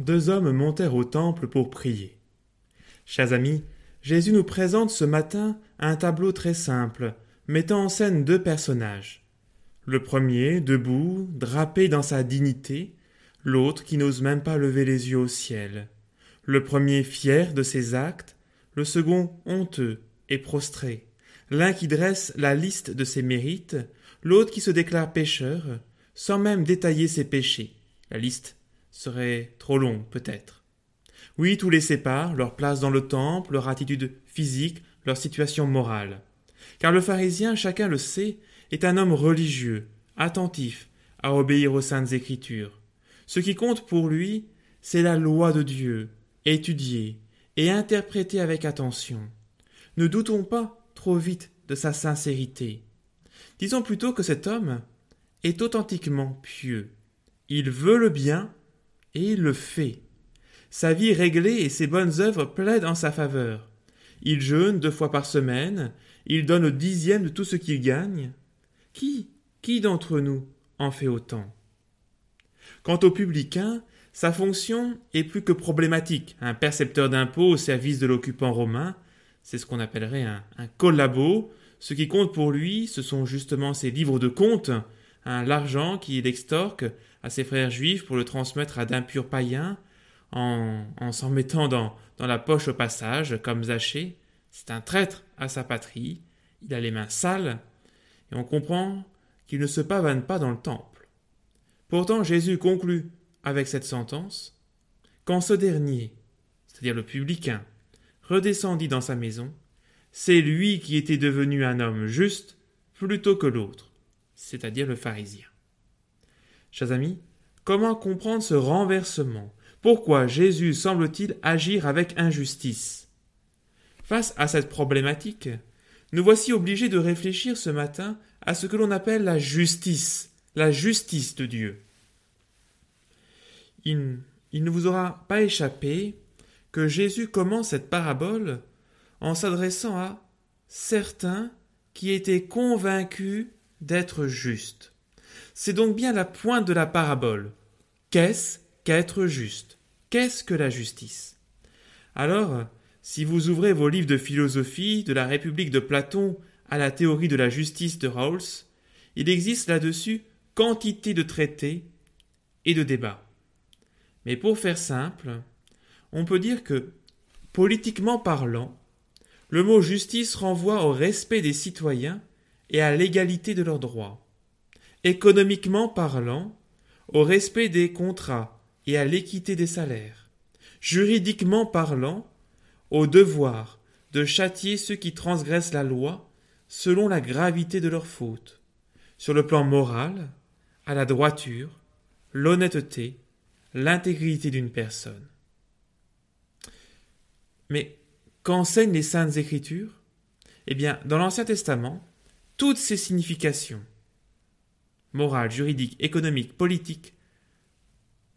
deux hommes montèrent au temple pour prier. Chers amis, Jésus nous présente ce matin un tableau très simple, mettant en scène deux personnages. Le premier, debout, drapé dans sa dignité, l'autre qui n'ose même pas lever les yeux au ciel. Le premier fier de ses actes, le second honteux et prostré. L'un qui dresse la liste de ses mérites, l'autre qui se déclare pécheur, sans même détailler ses péchés. La liste serait trop longue, peut-être. Oui, tous les séparent, leur place dans le temple, leur attitude physique, leur situation morale. Car le pharisien, chacun le sait, est un homme religieux, attentif à obéir aux saintes écritures. Ce qui compte pour lui, c'est la loi de Dieu, étudiée et interprétée avec attention. Ne doutons pas trop vite de sa sincérité. Disons plutôt que cet homme est authentiquement pieux. Il veut le bien et le fait. Sa vie réglée et ses bonnes œuvres plaident en sa faveur. Il jeûne deux fois par semaine, il donne le dixième de tout ce qu'il gagne. Qui, qui d'entre nous en fait autant? Quant au publicain, sa fonction est plus que problématique. Un percepteur d'impôts au service de l'occupant romain, c'est ce qu'on appellerait un, collabo. Ce qui compte pour lui, ce sont justement ses livres de comptes, hein, l'argent qu'il extorque à ses frères juifs pour le transmettre à d'impurs païens, en, en s'en mettant dans, dans la poche au passage, comme Zachée. C'est un traître à sa patrie, il a les mains sales, et on comprend qu'il ne se pavane pas dans le temple. Pourtant Jésus conclut avec cette sentence Quand ce dernier, c'est-à-dire le publicain, redescendit dans sa maison, c'est lui qui était devenu un homme juste plutôt que l'autre, c'est-à-dire le pharisien. Chers amis, comment comprendre ce renversement? Pourquoi Jésus semble-t-il agir avec injustice? Face à cette problématique, nous voici obligés de réfléchir ce matin à ce que l'on appelle la justice, la justice de Dieu. Il, il, ne vous aura pas échappé que Jésus commence cette parabole en s'adressant à certains qui étaient convaincus d'être justes. C'est donc bien la pointe de la parabole. Qu'est-ce qu'être juste? Qu'est-ce que la justice? Alors, si vous ouvrez vos livres de philosophie, de la République de Platon à la théorie de la justice de Rawls, il existe là-dessus quantité de traités et de débats. Mais pour faire simple, on peut dire que, politiquement parlant, le mot justice renvoie au respect des citoyens et à l'égalité de leurs droits. Économiquement parlant, au respect des contrats et à l'équité des salaires. Juridiquement parlant, au devoir de châtier ceux qui transgressent la loi selon la gravité de leurs fautes. Sur le plan moral, à la droiture, l'honnêteté, l'intégrité d'une personne. Mais qu'enseignent les saintes écritures? Eh bien, dans l'Ancien Testament, toutes ces significations morales, juridiques, économiques, politiques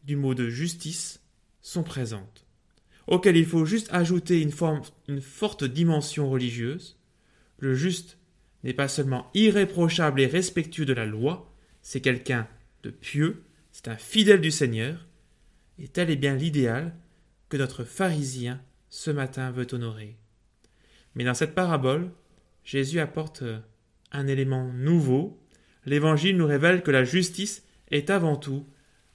du mot de justice sont présentes, auxquelles il faut juste ajouter une, une forte dimension religieuse. Le juste n'est pas seulement irréprochable et respectueux de la loi, c'est quelqu'un de pieux, c'est un fidèle du Seigneur, et tel est bien l'idéal que notre pharisien ce matin veut honorer. Mais dans cette parabole, Jésus apporte un élément nouveau. L'Évangile nous révèle que la justice est avant tout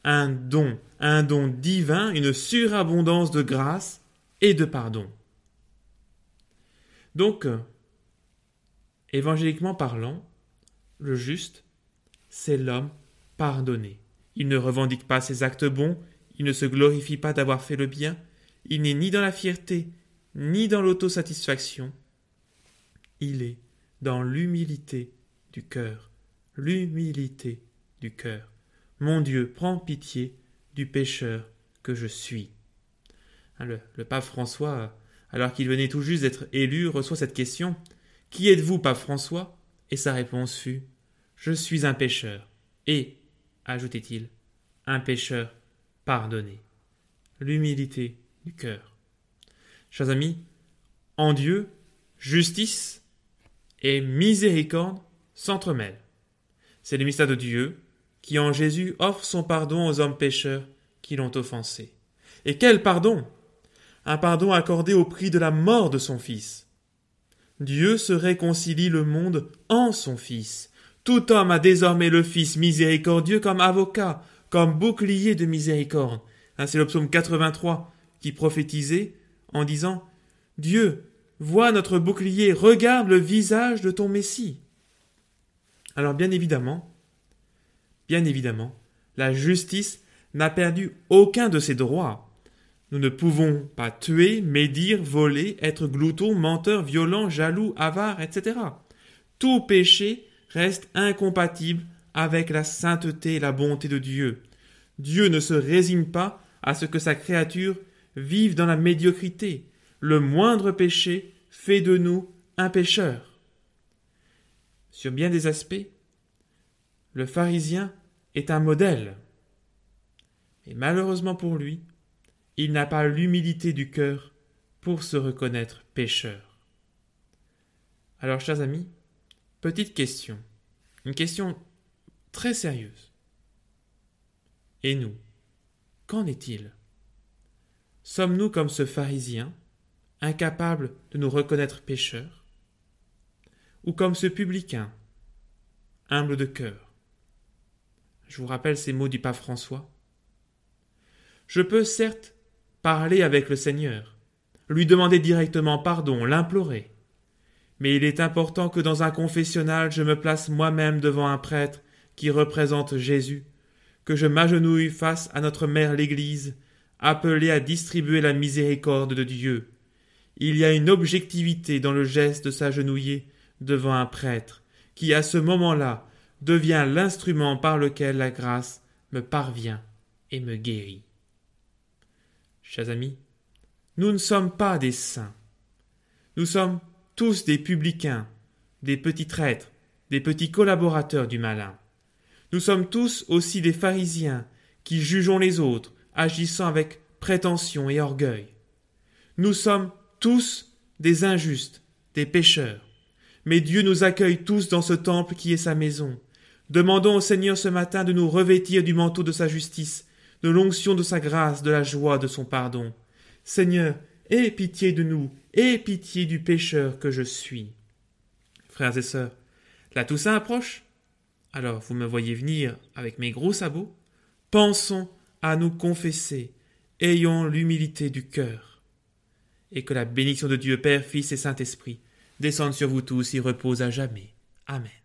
un don, un don divin, une surabondance de grâce et de pardon. Donc, évangéliquement parlant, le juste, c'est l'homme pardonné. Il ne revendique pas ses actes bons, il ne se glorifie pas d'avoir fait le bien, il n'est ni dans la fierté, ni dans l'autosatisfaction. Il est dans l'humilité du cœur. L'humilité du cœur. Mon Dieu, prends pitié du pécheur que je suis. Hein, le, le pape François, alors qu'il venait tout juste d'être élu, reçoit cette question Qui êtes-vous, pape François? Et sa réponse fut Je suis un pécheur. Et, ajoutait-il, un pécheur pardonné. L'humilité du cœur. Chers amis, en Dieu, justice et miséricorde s'entremêlent. C'est le mystère de Dieu qui en Jésus offre son pardon aux hommes pécheurs qui l'ont offensé. Et quel pardon? Un pardon accordé au prix de la mort de son Fils. Dieu se réconcilie le monde en son Fils. Tout homme a désormais le Fils miséricordieux comme avocat, comme bouclier de miséricorde. Hein, c'est le psaume 83 qui prophétisait en disant Dieu, vois notre bouclier, regarde le visage de ton Messie. Alors bien évidemment, bien évidemment, la justice n'a perdu aucun de ses droits. Nous ne pouvons pas tuer, médire, voler, être glouton, menteur, violent, jaloux, avare, etc. Tout péché reste incompatible avec la sainteté et la bonté de Dieu. Dieu ne se résigne pas à ce que sa créature vive dans la médiocrité. Le moindre péché fait de nous un pécheur. Sur bien des aspects, le pharisien est un modèle. Et malheureusement pour lui, il n'a pas l'humilité du cœur pour se reconnaître pécheur. Alors, chers amis, petite question, une question très sérieuse. Et nous, qu'en est-il? Sommes-nous comme ce pharisien, incapables de nous reconnaître pécheurs? Ou comme ce publicain, humble de cœur Je vous rappelle ces mots du pape François. Je peux certes parler avec le Seigneur, lui demander directement pardon, l'implorer. Mais il est important que dans un confessionnal je me place moi-même devant un prêtre qui représente Jésus, que je m'agenouille face à notre mère l'Église, appelée à distribuer la miséricorde de Dieu. Il y a une objectivité dans le geste de s'agenouiller devant un prêtre, qui à ce moment-là devient l'instrument par lequel la grâce me parvient et me guérit. Chers amis, nous ne sommes pas des saints. Nous sommes tous des publicains, des petits traîtres, des petits collaborateurs du malin. Nous sommes tous aussi des pharisiens qui jugeons les autres, agissant avec prétention et orgueil. Nous sommes tous des injustes, des pécheurs. Mais Dieu nous accueille tous dans ce temple qui est sa maison. Demandons au Seigneur ce matin de nous revêtir du manteau de sa justice de l'onction de sa grâce, de la joie de son pardon. Seigneur, aie pitié de nous, aie pitié du pécheur que je suis. Frères et sœurs, la Toussaint approche. Alors vous me voyez venir avec mes gros sabots. Pensons à nous confesser, ayons l'humilité du cœur. Et que la bénédiction de Dieu Père, Fils et Saint-Esprit descende sur vous tous et repose à jamais. Amen.